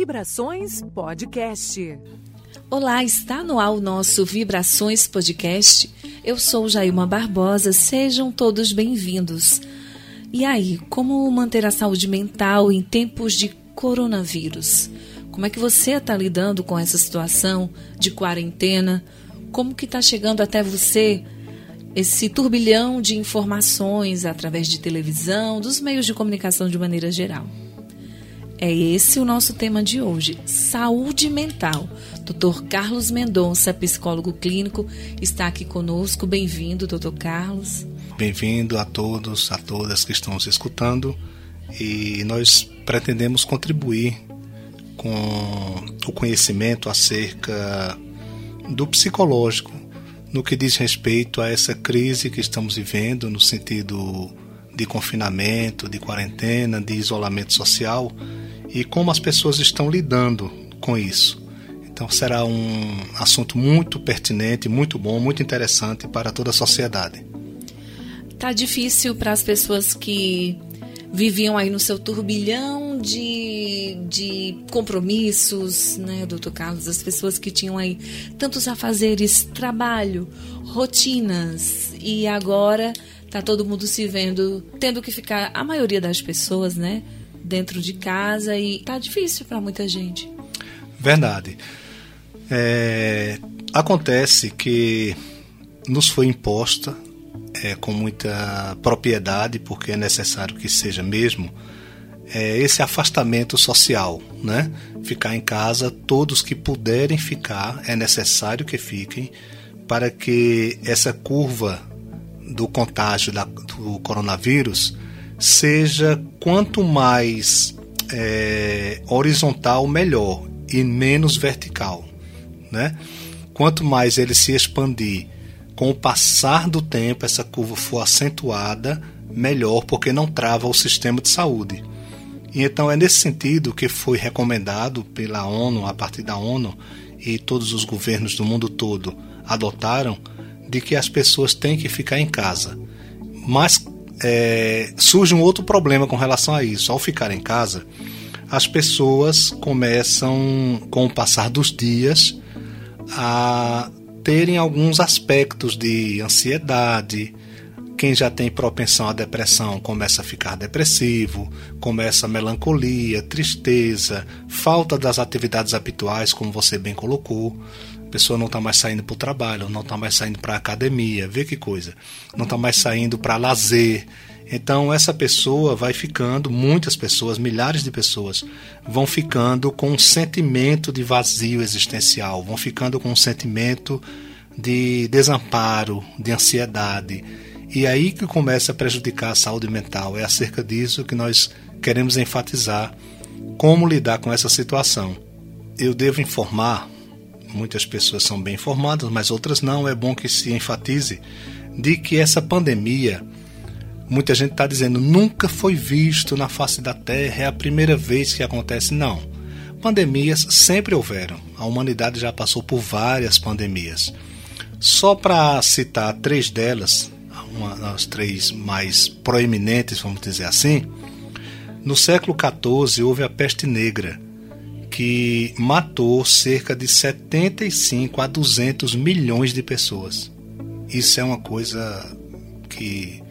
Vibrações Podcast. Olá, está no ar o nosso Vibrações Podcast. Eu sou Jailma Barbosa, sejam todos bem-vindos. E aí, como manter a saúde mental em tempos de coronavírus? Como é que você está lidando com essa situação de quarentena? Como que está chegando até você esse turbilhão de informações através de televisão, dos meios de comunicação de maneira geral? É esse o nosso tema de hoje: saúde mental. Dr. Carlos Mendonça, psicólogo clínico, está aqui conosco. Bem-vindo, doutor Carlos. Bem-vindo a todos, a todas que estão nos escutando. E nós pretendemos contribuir com o conhecimento acerca do psicológico no que diz respeito a essa crise que estamos vivendo no sentido de confinamento, de quarentena, de isolamento social e como as pessoas estão lidando com isso. Então será um assunto muito pertinente, muito bom, muito interessante para toda a sociedade. Tá difícil para as pessoas que viviam aí no seu turbilhão de, de compromissos, né, doutor Carlos? As pessoas que tinham aí tantos afazeres, trabalho, rotinas, e agora tá todo mundo se vendo, tendo que ficar, a maioria das pessoas, né, dentro de casa e tá difícil para muita gente. Verdade. É, acontece que nos foi imposta é, com muita propriedade, porque é necessário que seja mesmo, é, esse afastamento social, né? Ficar em casa, todos que puderem ficar, é necessário que fiquem, para que essa curva do contágio da, do coronavírus seja quanto mais é, horizontal, melhor e menos vertical. Né? Quanto mais ele se expandir com o passar do tempo, essa curva for acentuada, melhor, porque não trava o sistema de saúde. E então é nesse sentido que foi recomendado pela ONU, a partir da ONU, e todos os governos do mundo todo adotaram, de que as pessoas têm que ficar em casa. Mas é, surge um outro problema com relação a isso. Ao ficar em casa, as pessoas começam, com o passar dos dias, a terem alguns aspectos de ansiedade. Quem já tem propensão à depressão começa a ficar depressivo, começa a melancolia, tristeza, falta das atividades habituais, como você bem colocou. Pessoa não está mais saindo para o trabalho, não está mais saindo para a academia, vê que coisa. Não está mais saindo para lazer. Então essa pessoa vai ficando, muitas pessoas, milhares de pessoas, vão ficando com um sentimento de vazio existencial, vão ficando com um sentimento de desamparo, de ansiedade. E aí que começa a prejudicar a saúde mental. É acerca disso que nós queremos enfatizar como lidar com essa situação. Eu devo informar muitas pessoas são bem informadas, mas outras não. É bom que se enfatize de que essa pandemia, muita gente está dizendo, nunca foi visto na face da Terra, é a primeira vez que acontece. Não. Pandemias sempre houveram. A humanidade já passou por várias pandemias. Só para citar três delas, uma das três mais proeminentes, vamos dizer assim, no século XIV houve a peste negra que matou cerca de 75 a 200 milhões de pessoas. Isso é uma coisa que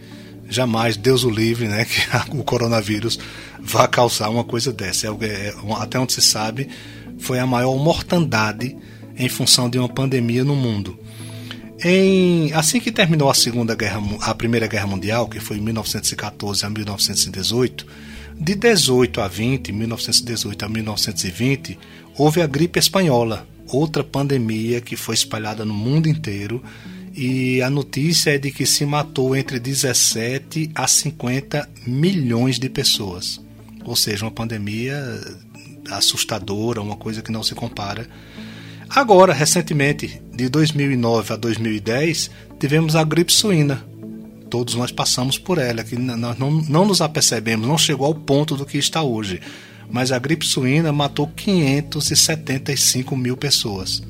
jamais Deus o livre, né, que o coronavírus vá causar uma coisa dessa. É, é, até onde se sabe, foi a maior mortandade em função de uma pandemia no mundo. Em, assim que terminou a segunda guerra, a primeira guerra mundial, que foi em 1914 a 1918, de 18 a 20, 1918 a 1920, houve a gripe espanhola, outra pandemia que foi espalhada no mundo inteiro. E a notícia é de que se matou entre 17 a 50 milhões de pessoas. Ou seja, uma pandemia assustadora, uma coisa que não se compara. Agora, recentemente, de 2009 a 2010, tivemos a gripe suína, todos nós passamos por ela, que nós não, não nos apercebemos, não chegou ao ponto do que está hoje. Mas a gripe suína matou 575 mil pessoas.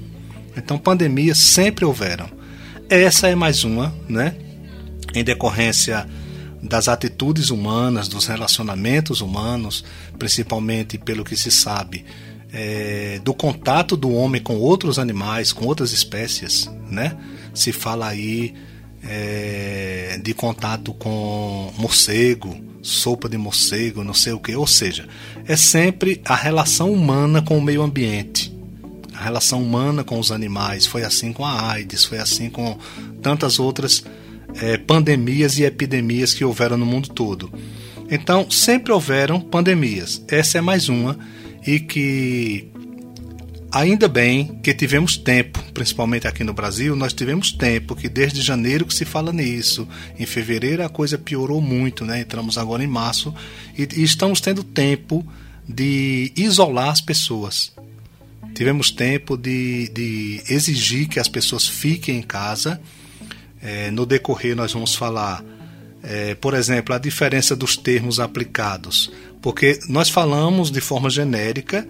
Então, pandemias sempre houveram. Essa é mais uma, né? Em decorrência das atitudes humanas, dos relacionamentos humanos, principalmente pelo que se sabe, é, do contato do homem com outros animais, com outras espécies, né? Se fala aí é, de contato com morcego, sopa de morcego, não sei o que. Ou seja, é sempre a relação humana com o meio ambiente, a relação humana com os animais. Foi assim com a AIDS, foi assim com tantas outras é, pandemias e epidemias que houveram no mundo todo. Então, sempre houveram pandemias. Essa é mais uma e que ainda bem que tivemos tempo, principalmente aqui no Brasil, nós tivemos tempo que desde janeiro que se fala nisso. Em fevereiro a coisa piorou muito, né? Entramos agora em março e, e estamos tendo tempo de isolar as pessoas. Tivemos tempo de, de exigir que as pessoas fiquem em casa. É, no decorrer nós vamos falar é, por exemplo, a diferença dos termos aplicados, porque nós falamos de forma genérica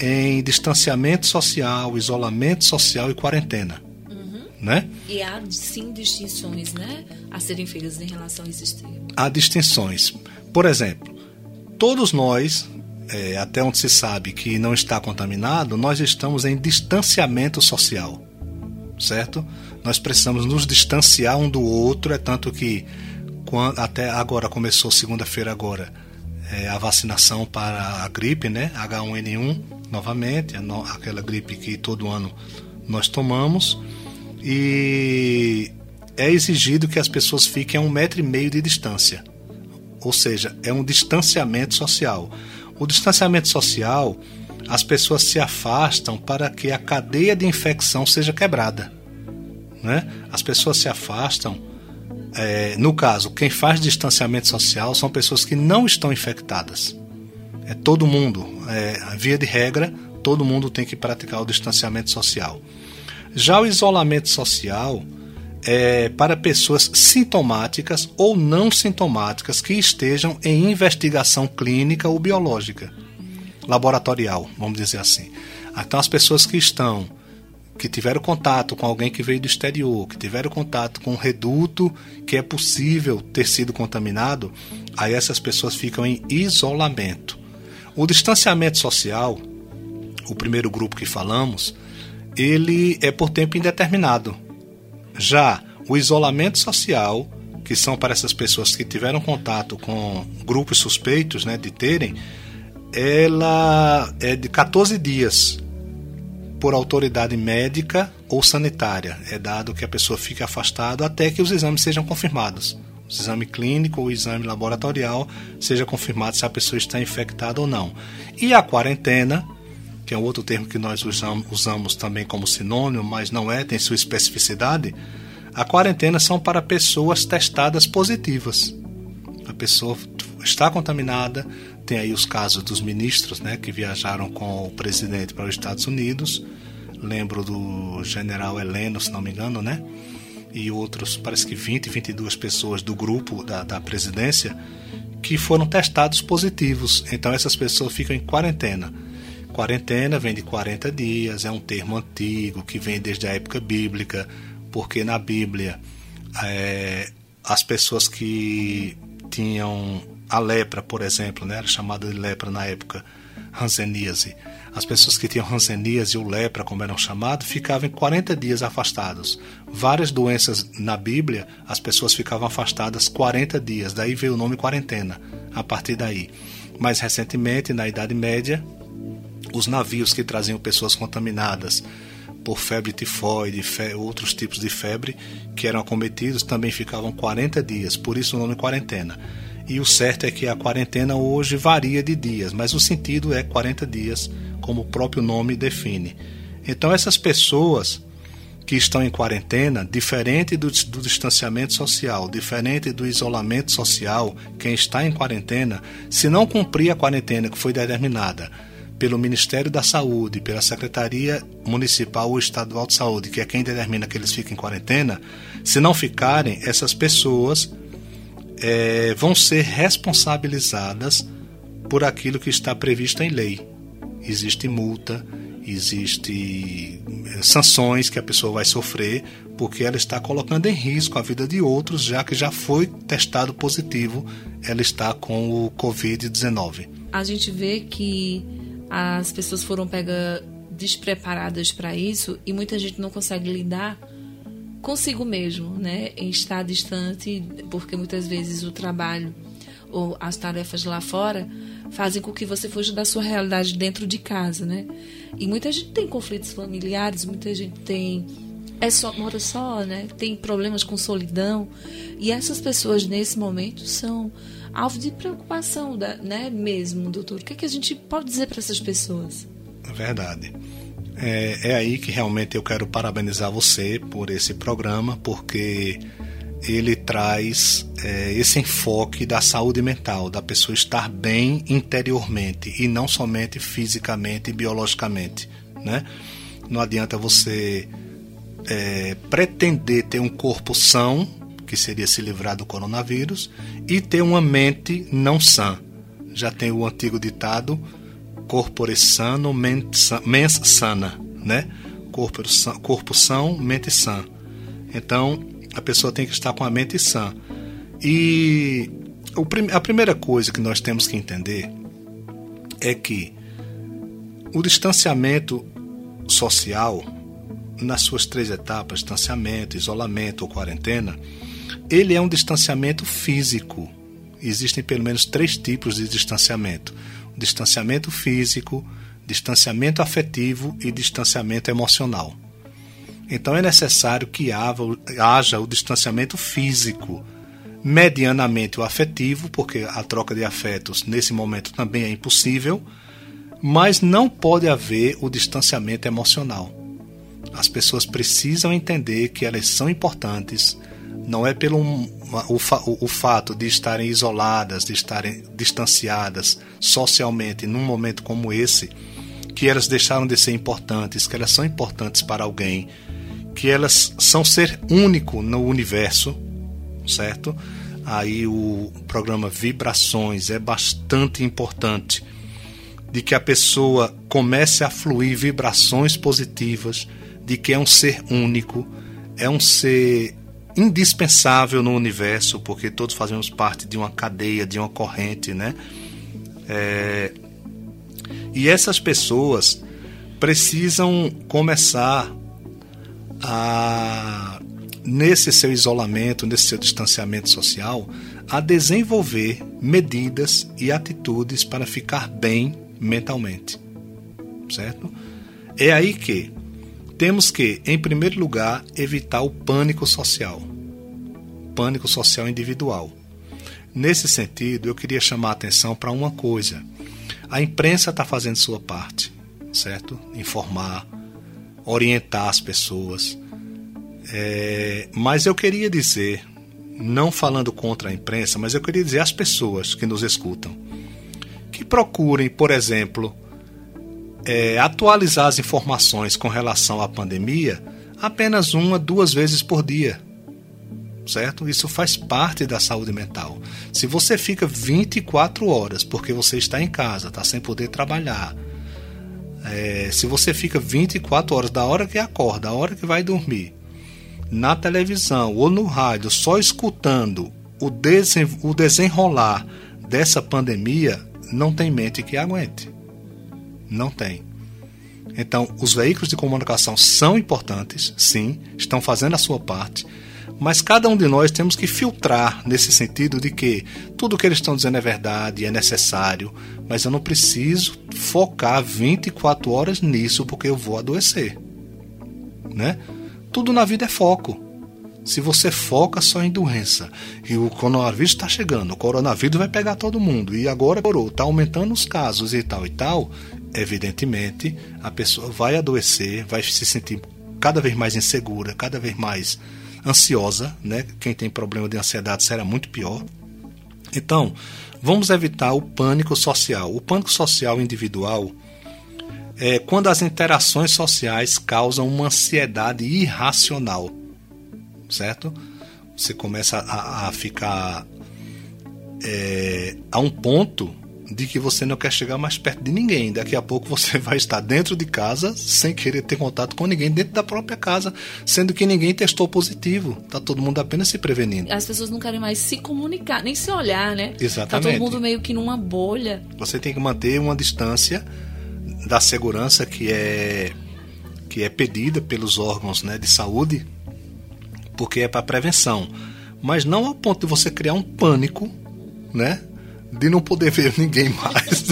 em distanciamento social, isolamento social e quarentena. Uhum. Né? E há sim distinções né, a serem feitas em relação a esses termos. Há distinções. Por exemplo, todos nós, é, até onde se sabe que não está contaminado, nós estamos em distanciamento social. Certo? Nós precisamos nos distanciar um do outro, é tanto que quando, até agora começou segunda-feira agora é, a vacinação para a gripe, né? H1N1 novamente, aquela gripe que todo ano nós tomamos e é exigido que as pessoas fiquem a um metro e meio de distância, ou seja, é um distanciamento social. O distanciamento social, as pessoas se afastam para que a cadeia de infecção seja quebrada, né? As pessoas se afastam é, no caso, quem faz distanciamento social são pessoas que não estão infectadas. É todo mundo, é, via de regra, todo mundo tem que praticar o distanciamento social. Já o isolamento social é para pessoas sintomáticas ou não sintomáticas que estejam em investigação clínica ou biológica, laboratorial, vamos dizer assim. Então, as pessoas que estão que tiveram contato com alguém que veio do exterior, que tiveram contato com um reduto que é possível ter sido contaminado, aí essas pessoas ficam em isolamento. O distanciamento social, o primeiro grupo que falamos, ele é por tempo indeterminado. Já o isolamento social, que são para essas pessoas que tiveram contato com grupos suspeitos né, de terem, ela é de 14 dias por autoridade médica ou sanitária. É dado que a pessoa fique afastada até que os exames sejam confirmados. Exame clínico ou exame laboratorial seja confirmado se a pessoa está infectada ou não. E a quarentena, que é outro termo que nós usamos também como sinônimo, mas não é, tem sua especificidade. A quarentena são para pessoas testadas positivas. A pessoa está contaminada, tem aí os casos dos ministros né, que viajaram com o presidente para os Estados Unidos. Lembro do general Heleno, se não me engano, né? E outros, parece que 20, 22 pessoas do grupo da, da presidência que foram testados positivos. Então essas pessoas ficam em quarentena. Quarentena vem de 40 dias, é um termo antigo que vem desde a época bíblica, porque na Bíblia é, as pessoas que tinham a lepra, por exemplo, né, era chamada de lepra na época, hanseníase. As pessoas que tinham hanseníase ou lepra, como eram chamados, ficavam 40 dias afastados. Várias doenças na Bíblia, as pessoas ficavam afastadas 40 dias, daí veio o nome quarentena, a partir daí. Mais recentemente, na Idade Média, os navios que traziam pessoas contaminadas por febre tifoide, outros tipos de febre que eram acometidos também ficavam 40 dias, por isso o nome quarentena. E o certo é que a quarentena hoje varia de dias, mas o sentido é 40 dias, como o próprio nome define. Então, essas pessoas que estão em quarentena, diferente do, do, distanciamento social, diferente do isolamento social, quem está em quarentena, se não cumprir a quarentena que foi determinada pelo Ministério da Saúde, pela Secretaria Municipal ou Estadual de Saúde, que é quem determina que eles fiquem em quarentena, se não ficarem, essas pessoas é, vão ser responsabilizadas por aquilo que está previsto em lei. Existe multa, existe é, sanções que a pessoa vai sofrer porque ela está colocando em risco a vida de outros, já que já foi testado positivo, ela está com o Covid-19. A gente vê que as pessoas foram pegas despreparadas para isso e muita gente não consegue lidar consigo mesmo, né? Em estar distante, porque muitas vezes o trabalho ou as tarefas lá fora fazem com que você fuja da sua realidade dentro de casa, né? E muita gente tem conflitos familiares, muita gente tem é só mora só, né? Tem problemas com solidão e essas pessoas nesse momento são alvo de preocupação, da, né? Mesmo, doutor. O que, é que a gente pode dizer para essas pessoas? É verdade. É, é aí que realmente eu quero parabenizar você por esse programa, porque ele traz é, esse enfoque da saúde mental, da pessoa estar bem interiormente e não somente fisicamente e biologicamente. Né? Não adianta você é, pretender ter um corpo são, que seria se livrar do coronavírus, e ter uma mente não sã. Já tem o antigo ditado corpore sano, mens sana, né? Corpo, corpo são, mente sã. Então, a pessoa tem que estar com a mente sã. E a primeira coisa que nós temos que entender é que o distanciamento social, nas suas três etapas, distanciamento, isolamento ou quarentena, ele é um distanciamento físico. Existem pelo menos três tipos de distanciamento: distanciamento físico, distanciamento afetivo e distanciamento emocional. Então é necessário que haja o distanciamento físico, medianamente o afetivo, porque a troca de afetos nesse momento também é impossível, mas não pode haver o distanciamento emocional. As pessoas precisam entender que elas são importantes, não é pelo o, o, fato de estarem isoladas, de estarem distanciadas socialmente num momento como esse, que elas deixaram de ser importantes, que elas são importantes para alguém, que elas são ser único no universo, certo? Aí o programa Vibrações é bastante importante de que a pessoa comece a fluir vibrações positivas, de que é um ser único, é um ser indispensável no universo, porque todos fazemos parte de uma cadeia, de uma corrente, né? É... E essas pessoas precisam começar a, nesse seu isolamento, nesse seu distanciamento social, a desenvolver medidas e atitudes para ficar bem mentalmente. Certo? É aí que temos que, em primeiro lugar, evitar o pânico social. Pânico social individual. Nesse sentido, eu queria chamar a atenção para uma coisa. A imprensa está fazendo sua parte, certo? Informar, orientar as pessoas. É, mas eu queria dizer, não falando contra a imprensa, mas eu queria dizer às pessoas que nos escutam que procurem, por exemplo, é, atualizar as informações com relação à pandemia apenas uma, duas vezes por dia. Certo? Isso faz parte da saúde mental. Se você fica 24 horas porque você está em casa, está sem poder trabalhar, é, se você fica 24 horas, da hora que acorda, da hora que vai dormir, na televisão ou no rádio, só escutando o, desen, o desenrolar dessa pandemia, não tem mente que aguente. Não tem. Então, os veículos de comunicação são importantes, sim, estão fazendo a sua parte, mas cada um de nós temos que filtrar nesse sentido de que tudo o que eles estão dizendo é verdade, é necessário, mas eu não preciso focar 24 horas nisso porque eu vou adoecer. Né? Tudo na vida é foco. Se você foca só em doença e o coronavírus está chegando, o coronavírus vai pegar todo mundo e agora está aumentando os casos e tal e tal, evidentemente a pessoa vai adoecer, vai se sentir cada vez mais insegura, cada vez mais ansiosa, né? Quem tem problema de ansiedade será muito pior. Então, vamos evitar o pânico social. O pânico social individual é quando as interações sociais causam uma ansiedade irracional, certo? Você começa a, a ficar é, a um ponto de que você não quer chegar mais perto de ninguém. Daqui a pouco você vai estar dentro de casa sem querer ter contato com ninguém dentro da própria casa, sendo que ninguém testou positivo. Tá todo mundo apenas se prevenindo. As pessoas não querem mais se comunicar, nem se olhar, né? Exatamente. Tá todo mundo meio que numa bolha. Você tem que manter uma distância da segurança que é que é pedida pelos órgãos né, de saúde, porque é para prevenção, mas não ao ponto de você criar um pânico, né, de não poder ver ninguém mais.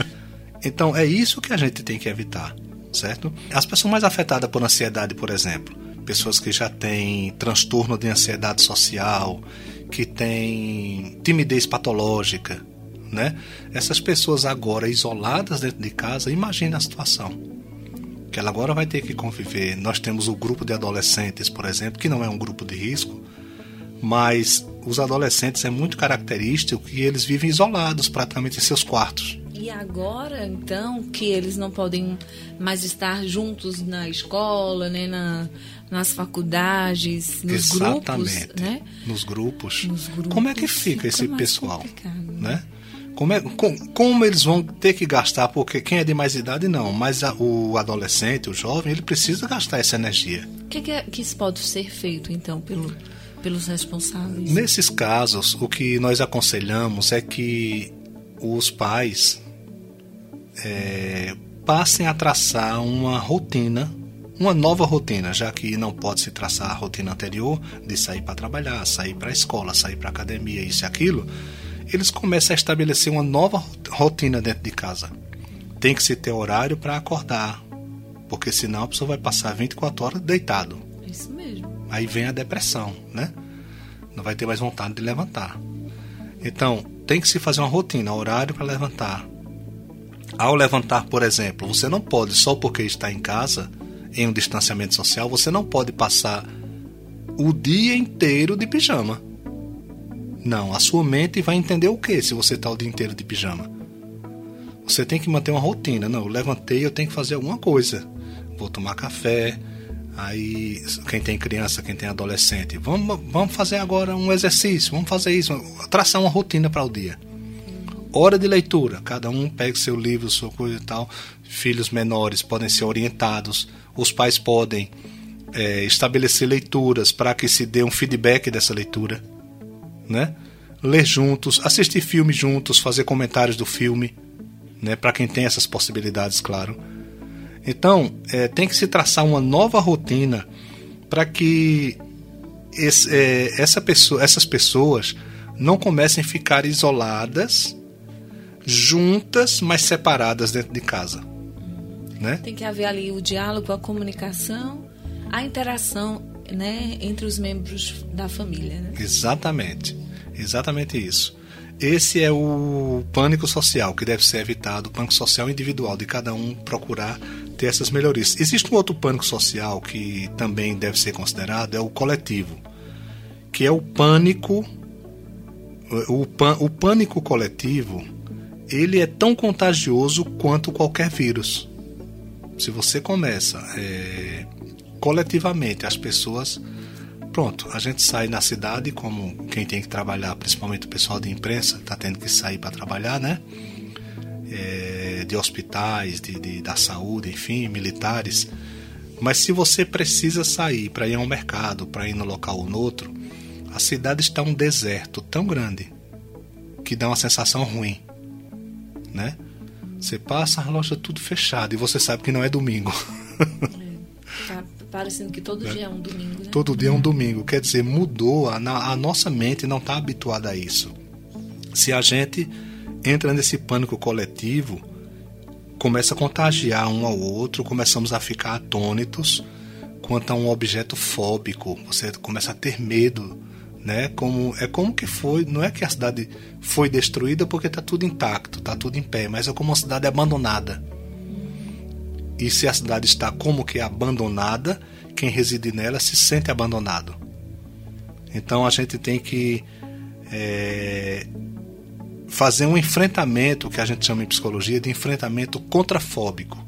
então é isso que a gente tem que evitar, certo? As pessoas mais afetadas por ansiedade, por exemplo, pessoas que já têm transtorno de ansiedade social, que têm timidez patológica, né? Essas pessoas agora isoladas dentro de casa, imagine a situação. Que ela agora vai ter que conviver. Nós temos o grupo de adolescentes, por exemplo, que não é um grupo de risco, mas os adolescentes é muito característico que eles vivem isolados praticamente em seus quartos. E agora, então, que eles não podem mais estar juntos na escola, né, na, nas faculdades, nos Exatamente. grupos, né? Nos grupos. Nos grupos Como é que fica, esse mais pessoal, complicado, né? Como, é, com- como eles vão ter que gastar? Porque quem é de mais idade não, mas a- o adolescente, o jovem, ele precisa gastar essa energia. O que, que, é- que isso pode ser feito, então, pelo, pelos responsáveis? Nesses casos, o que nós aconselhamos é que os pais é, passem a traçar uma rotina, uma nova rotina, já que não pode se traçar a rotina anterior de sair para trabalhar, sair para a escola, sair para a academia, isso e aquilo. Eles começam a estabelecer uma nova rotina dentro de casa. Tem que se ter horário para acordar, porque senão a pessoa vai passar 24 horas deitado. Aí vem a depressão, né? Não vai ter mais vontade de levantar. Então, tem que se fazer uma rotina, horário para levantar. Ao levantar, por exemplo, você não pode, só porque está em casa, em um distanciamento social, você não pode passar o dia inteiro de pijama. Não, a sua mente vai entender o que se você está o dia inteiro de pijama. Você tem que manter uma rotina. Não, eu levantei, eu tenho que fazer alguma coisa. Vou tomar café. Aí, quem tem criança, quem tem adolescente, vamos, vamos fazer agora um exercício, vamos fazer isso, traçar uma rotina para o dia. Hora de leitura, cada um pega seu livro, sua coisa e tal. Filhos menores podem ser orientados, os pais podem é, estabelecer leituras para que se dê um feedback dessa leitura, né? Ler juntos, assistir filme juntos, fazer comentários do filme, né? Para quem tem essas possibilidades, claro. Então, é, tem que se traçar uma nova rotina para que esse, é, essa pessoa, essas pessoas não comecem a ficar isoladas, juntas, mas separadas dentro de casa. Né? Tem que haver ali o diálogo, a comunicação, a interação né, entre os membros da família. Né? Exatamente. Exatamente isso. Esse é o pânico social que deve ser evitado, o pânico social individual, de cada um procurar ter essas melhorias. Existe um outro pânico social que também deve ser considerado, é o coletivo, que é o pânico. O, pân- o pânico coletivo, ele é tão contagioso quanto qualquer vírus. Se você começa é, coletivamente, as pessoas Pronto, a gente sai na cidade, como quem tem que trabalhar, principalmente o pessoal de imprensa, está tendo que sair para trabalhar, né? É, de hospitais, de, de- da saúde, enfim, militares. Mas se você precisa sair para ir ao mercado, para ir no local ou no outro, a cidade está um deserto tão grande que dá uma sensação ruim, né? Você passa a loja tudo fechado e você sabe que não é domingo. Tá parecendo que todo dia é um domingo, né? Todo dia é um domingo. Quer dizer, mudou. A, a nossa mente não está habituada a isso. Se a gente entra nesse pânico coletivo, começa a contagiar um ao outro, começamos a ficar atônitos quanto a um objeto fóbico. Você começa a ter medo, né? Como é como que foi? Não é que a cidade foi destruída porque está tudo intacto, está tudo em pé, mas é como uma cidade abandonada. E se a cidade está como que abandonada, quem reside nela se sente abandonado. Então a gente tem que é, fazer um enfrentamento, que a gente chama em psicologia de enfrentamento contrafóbico.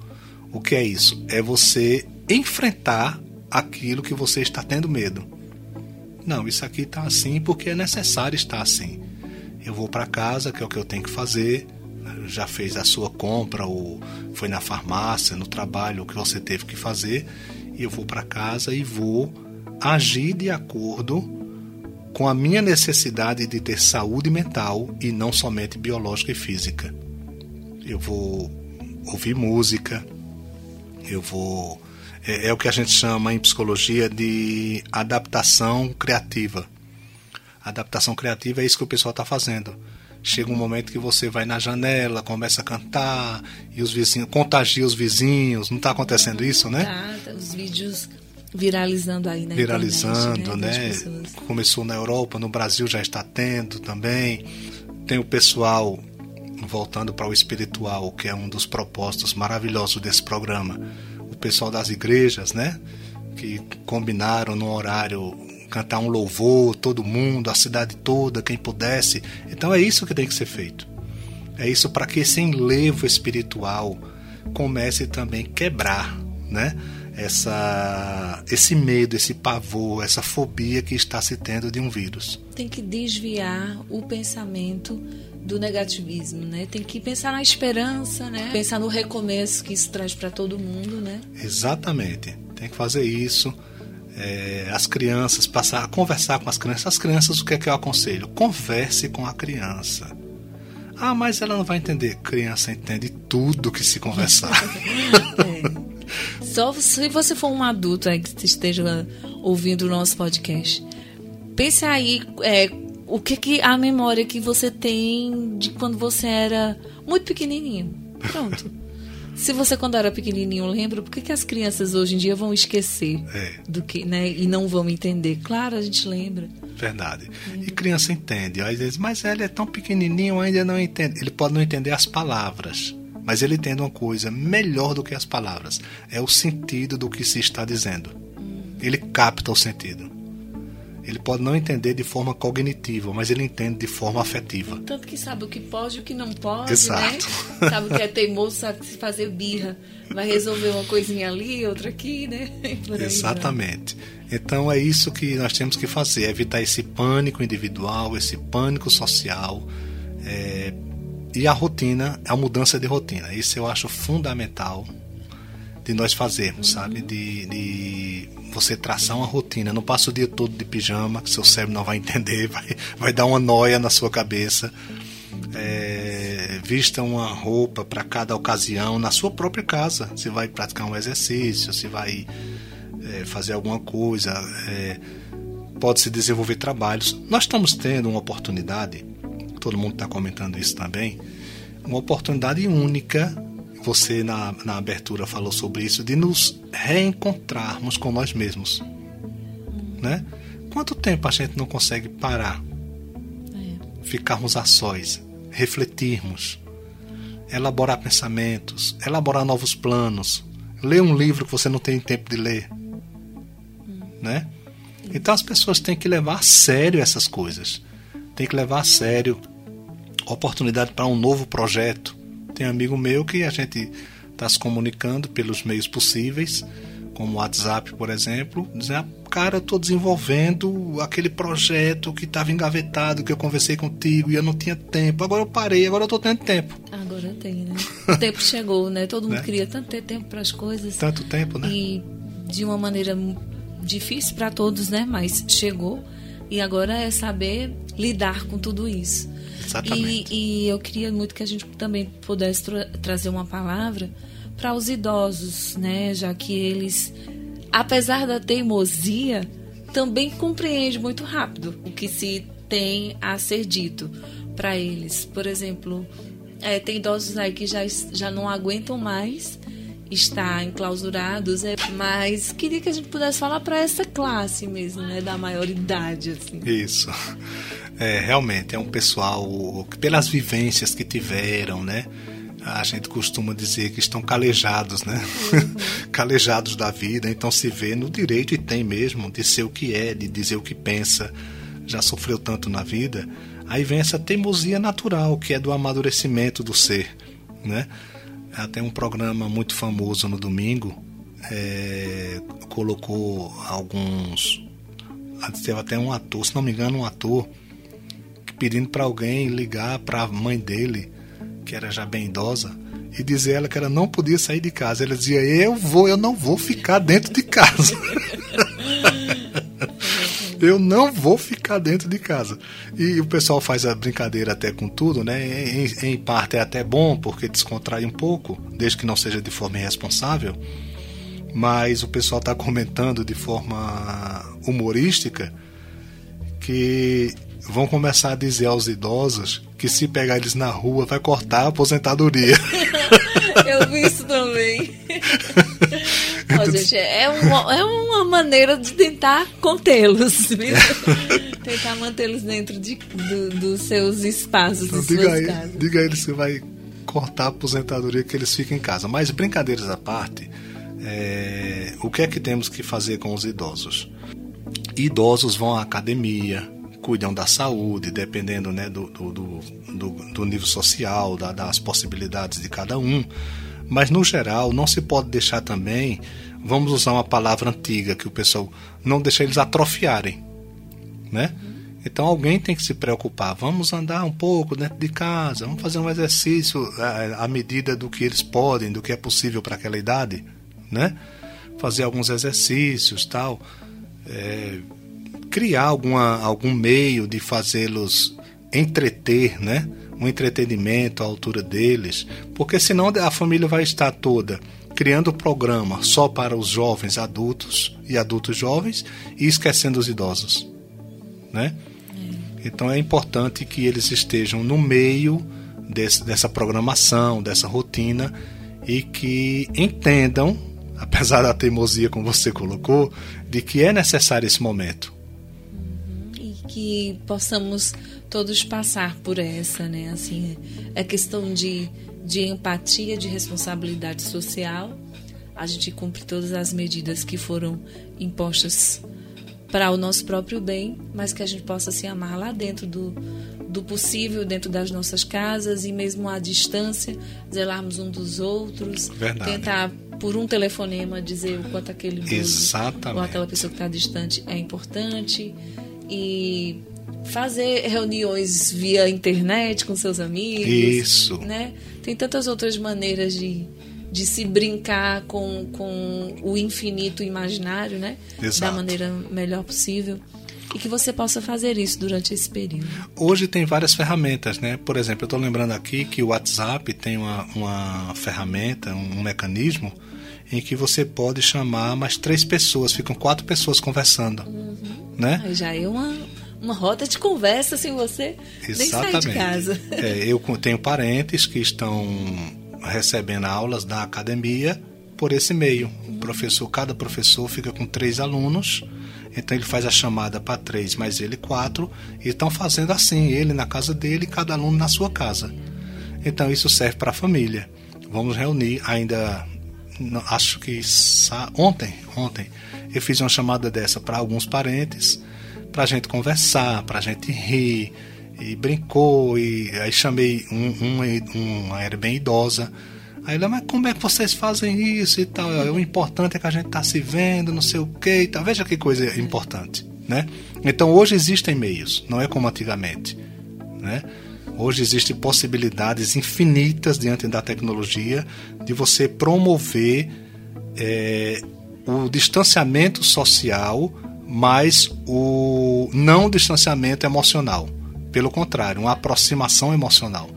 O que é isso? É você enfrentar aquilo que você está tendo medo. Não, isso aqui está assim porque é necessário estar assim. Eu vou para casa, que é o que eu tenho que fazer. Já fez a sua compra, ou foi na farmácia, no trabalho, o que você teve que fazer. E eu vou para casa e vou agir de acordo com a minha necessidade de ter saúde mental e não somente biológica e física. Eu vou ouvir música, eu vou. É, é o que a gente chama em psicologia de adaptação criativa. Adaptação criativa é isso que o pessoal está fazendo. Chega um momento que você vai na janela, começa a cantar e os vizinhos contagia os vizinhos. Não está acontecendo isso, né? Tá, os vídeos viralizando aí na viralizando, internet, né? Começou na Europa, no Brasil já está tendo também. Tem o pessoal voltando para o espiritual, que é um dos propósitos maravilhosos desse programa. O pessoal das igrejas, né? Que combinaram no horário cantar um louvor, todo mundo, a cidade toda, quem pudesse. Então é isso que tem que ser feito. É isso para que esse enlevo espiritual comece também a quebrar, né? Essa, esse medo, esse pavor, essa fobia que está se tendo de um vírus. Tem que desviar o pensamento do negativismo, né? Tem que pensar na esperança, né? Pensar no recomeço que isso traz para todo mundo, né? Exatamente. Tem que fazer isso. É, as crianças passar a conversar com as crianças. As crianças, o que é que eu aconselho? Converse com a criança. Ah, mas ela não vai entender. Criança entende tudo que se conversar. é. Só se você for um adulto aí que esteja ouvindo o nosso podcast, pense aí é, o que que a memória que você tem de quando você era muito pequenininho. Pronto. Se você quando era pequenininho lembra, por que, que as crianças hoje em dia vão esquecer é. do que, né, e não vão entender? Claro, a gente lembra. Verdade. E criança entende. Às vezes, mas ele é tão pequenininho, ainda não entende. Ele pode não entender as palavras, mas ele entende uma coisa melhor do que as palavras. É o sentido do que se está dizendo. Ele capta o sentido. Ele pode não entender de forma cognitiva, mas ele entende de forma afetiva. Tanto que sabe o que pode e o que não pode, Exato. né? Sabe o que é teimoso, sabe se fazer birra. Vai resolver uma coisinha ali, outra aqui, né? Exatamente. Então é isso que nós temos que fazer, evitar esse pânico individual, esse pânico social. É... E a rotina, a mudança de rotina. Isso eu acho fundamental de nós fazermos, sabe? De, de você traçar uma rotina. Não passa o dia todo de pijama, que seu cérebro não vai entender, vai, vai dar uma noia na sua cabeça. É, vista uma roupa para cada ocasião na sua própria casa. Se vai praticar um exercício, se vai é, fazer alguma coisa, é, pode se desenvolver trabalhos. Nós estamos tendo uma oportunidade, todo mundo está comentando isso também, uma oportunidade única você na, na abertura falou sobre isso, de nos reencontrarmos com nós mesmos. Né? Quanto tempo a gente não consegue parar? É. Ficarmos a sós, refletirmos, elaborar pensamentos, elaborar novos planos, ler um livro que você não tem tempo de ler. Hum. Né? Então as pessoas têm que levar a sério essas coisas. Tem que levar a sério oportunidade para um novo projeto, tem amigo meu que a gente está se comunicando pelos meios possíveis, como o WhatsApp, por exemplo, dizendo, ah, cara, eu estou desenvolvendo aquele projeto que estava engavetado, que eu conversei contigo e eu não tinha tempo. Agora eu parei, agora eu estou tendo tempo. Agora tem, né? O tempo chegou, né? Todo mundo né? queria tanto ter tempo para as coisas. Tanto tempo, né? E de uma maneira difícil para todos, né? Mas chegou. E agora é saber lidar com tudo isso. Exatamente. E, e eu queria muito que a gente também pudesse tra trazer uma palavra para os idosos, né? Já que eles, apesar da teimosia, também compreendem muito rápido o que se tem a ser dito para eles. Por exemplo, é, tem idosos aí que já, já não aguentam mais estar enclausurados, é, mas queria que a gente pudesse falar para essa classe mesmo, né, da maioridade, assim. Isso. É, realmente, é um pessoal que, pelas vivências que tiveram, né? A gente costuma dizer que estão calejados, né? Uhum. calejados da vida, então se vê no direito e tem mesmo de ser o que é, de dizer o que pensa. Já sofreu tanto na vida. Aí vem essa teimosia natural, que é do amadurecimento do ser, né? Até um programa muito famoso no domingo é, colocou alguns. Teve até um ator, se não me engano, um ator pedindo para alguém ligar para a mãe dele, que era já bem idosa, e dizer ela que ela não podia sair de casa. Ela dizia: Eu vou, eu não vou ficar dentro de casa. Eu não vou ficar dentro de casa. E o pessoal faz a brincadeira até com tudo, né? Em, em parte é até bom, porque descontrai um pouco, desde que não seja de forma irresponsável. Mas o pessoal está comentando de forma humorística que vão começar a dizer aos idosos que se pegar eles na rua vai cortar a aposentadoria. Eu vi isso também. Ó, gente, é, uma, é uma maneira de tentar contê-los, tentar mantê-los dentro de, do, dos seus espaços, então, diga aí, casas. Diga a eles que vai cortar a aposentadoria que eles fiquem em casa. Mas brincadeiras à parte, é, o que é que temos que fazer com os idosos? Idosos vão à academia, cuidam da saúde, dependendo né, do, do, do, do nível social, da, das possibilidades de cada um. Mas, no geral, não se pode deixar também, vamos usar uma palavra antiga, que o pessoal não deixa eles atrofiarem. Né? Então alguém tem que se preocupar. Vamos andar um pouco dentro de casa, vamos fazer um exercício à, à medida do que eles podem, do que é possível para aquela idade, né? Fazer alguns exercícios, tal. É, criar alguma, algum meio de fazê-los entreter, né? Um entretenimento à altura deles, porque senão a família vai estar toda criando programa só para os jovens adultos e adultos jovens e esquecendo os idosos, né? Então é importante que eles estejam no meio desse, dessa programação, dessa rotina e que entendam, apesar da teimosia como você colocou, de que é necessário esse momento que possamos todos passar por essa, né? Assim, é questão de, de empatia, de responsabilidade social. A gente cumpre todas as medidas que foram impostas para o nosso próprio bem, mas que a gente possa se amar lá dentro do, do possível, dentro das nossas casas e mesmo à distância, zelarmos um dos outros, Verdade. tentar por um telefonema dizer o quanto aquele ou aquela pessoa que está distante é importante e fazer reuniões via internet com seus amigos. Isso. Né? Tem tantas outras maneiras de, de se brincar com, com o infinito imaginário, né? Exato. Da maneira melhor possível. E que você possa fazer isso durante esse período. Hoje tem várias ferramentas, né? Por exemplo, eu estou lembrando aqui que o WhatsApp tem uma, uma ferramenta, um mecanismo em que você pode chamar mais três pessoas, ficam quatro pessoas conversando, uhum. né? Já é uma uma roda de conversa sem você Exatamente. nem sair de casa. É, eu tenho parentes que estão recebendo aulas da academia por esse meio. O professor, cada professor fica com três alunos, então ele faz a chamada para três, mais ele quatro, e estão fazendo assim, ele na casa dele, cada aluno na sua casa. Então isso serve para a família. Vamos reunir ainda acho que ontem, ontem, eu fiz uma chamada dessa para alguns parentes, para a gente conversar, para a gente rir, e brincou, e aí chamei um, um, uma era bem idosa. Aí ela, mas como é que vocês fazem isso e tal? O importante é que a gente está se vendo, não sei o que e tal. Veja que coisa importante, né? Então hoje existem meios, não é como antigamente, né? Hoje existem possibilidades infinitas diante da tecnologia de você promover é, o distanciamento social, mas o não distanciamento emocional. Pelo contrário, uma aproximação emocional.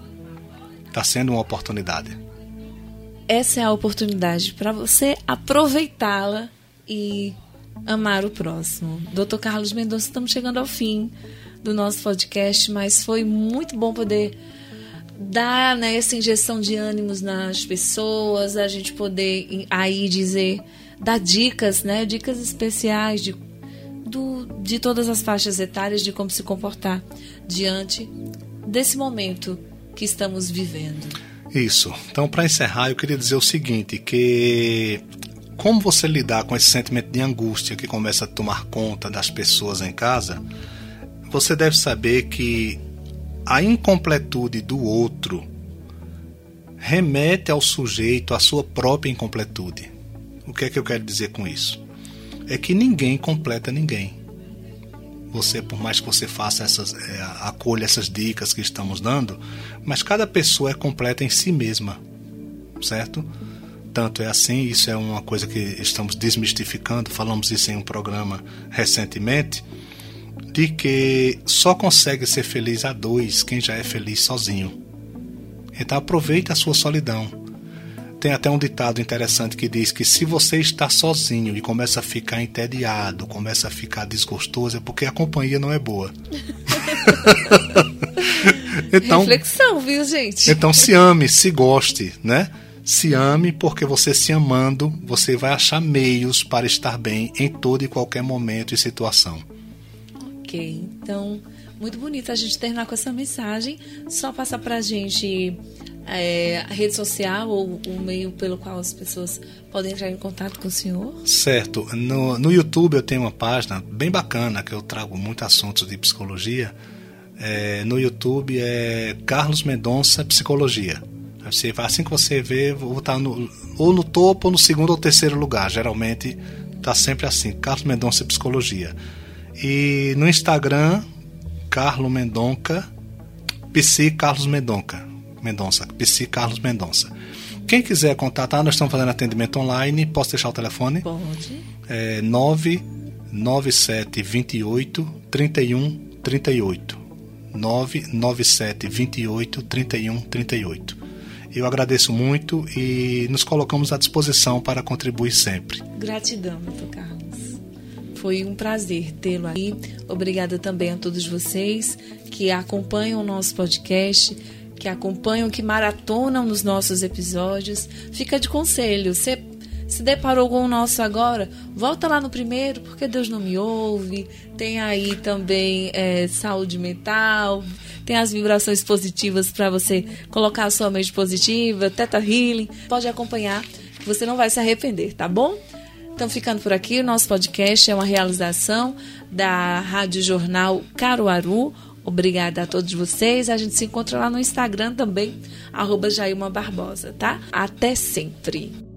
Está sendo uma oportunidade. Essa é a oportunidade para você aproveitá-la e amar o próximo. Dr. Carlos Mendonça, estamos chegando ao fim do nosso podcast, mas foi muito bom poder dar né, essa injeção de ânimos nas pessoas, a gente poder aí dizer, dar dicas, né, dicas especiais de, do, de todas as faixas etárias de como se comportar diante desse momento que estamos vivendo. Isso. Então, para encerrar, eu queria dizer o seguinte, que como você lidar com esse sentimento de angústia que começa a tomar conta das pessoas em casa, você deve saber que a incompletude do outro remete ao sujeito à sua própria incompletude. O que é que eu quero dizer com isso? É que ninguém completa ninguém. Você, por mais que você faça essas, é, acolha essas dicas que estamos dando, mas cada pessoa é completa em si mesma, certo? Tanto é assim, isso é uma coisa que estamos desmistificando, falamos isso em um programa recentemente de que só consegue ser feliz a dois quem já é feliz sozinho. Então aproveite a sua solidão. Tem até um ditado interessante que diz que se você está sozinho e começa a ficar entediado, começa a ficar desgostoso, é porque a companhia não é boa. então, Reflexão, viu, gente? Então se ame, se goste, né? Se ame, porque você se amando, você vai achar meios para estar bem em todo e qualquer momento e situação. Ok, então, muito bonito a gente terminar com essa mensagem. Só passar para a gente é, a rede social ou o meio pelo qual as pessoas podem entrar em contato com o senhor? Certo. No, no YouTube eu tenho uma página bem bacana que eu trago muitos assuntos de psicologia. É, no YouTube é Carlos Mendonça Psicologia. Você, assim que você vê, vou estar no, ou no topo ou no segundo ou terceiro lugar. Geralmente está sempre assim, Carlos Mendonça Psicologia. E no Instagram, Carlos Mendonca, PC Carlos Mendonca. Mendonça, PC Carlos Mendonça. Quem quiser contatar, nós estamos fazendo atendimento online. Posso deixar o telefone? Pode. É 997 28 31 38. 997 28 31 38. Eu agradeço muito e nos colocamos à disposição para contribuir sempre. Gratidão, doutor Carlos. Foi um prazer tê-lo aí. Obrigada também a todos vocês que acompanham o nosso podcast, que acompanham, que maratonam nos nossos episódios. Fica de conselho. Você se deparou com o nosso agora, volta lá no primeiro, porque Deus não me ouve. Tem aí também é, saúde mental, tem as vibrações positivas para você colocar a sua mente positiva, Teta Healing. Pode acompanhar, você não vai se arrepender, tá bom? Então, ficando por aqui, o nosso podcast é uma realização da Rádio Jornal Caruaru. Obrigada a todos vocês. A gente se encontra lá no Instagram também, arroba Jailma Barbosa, tá? Até sempre.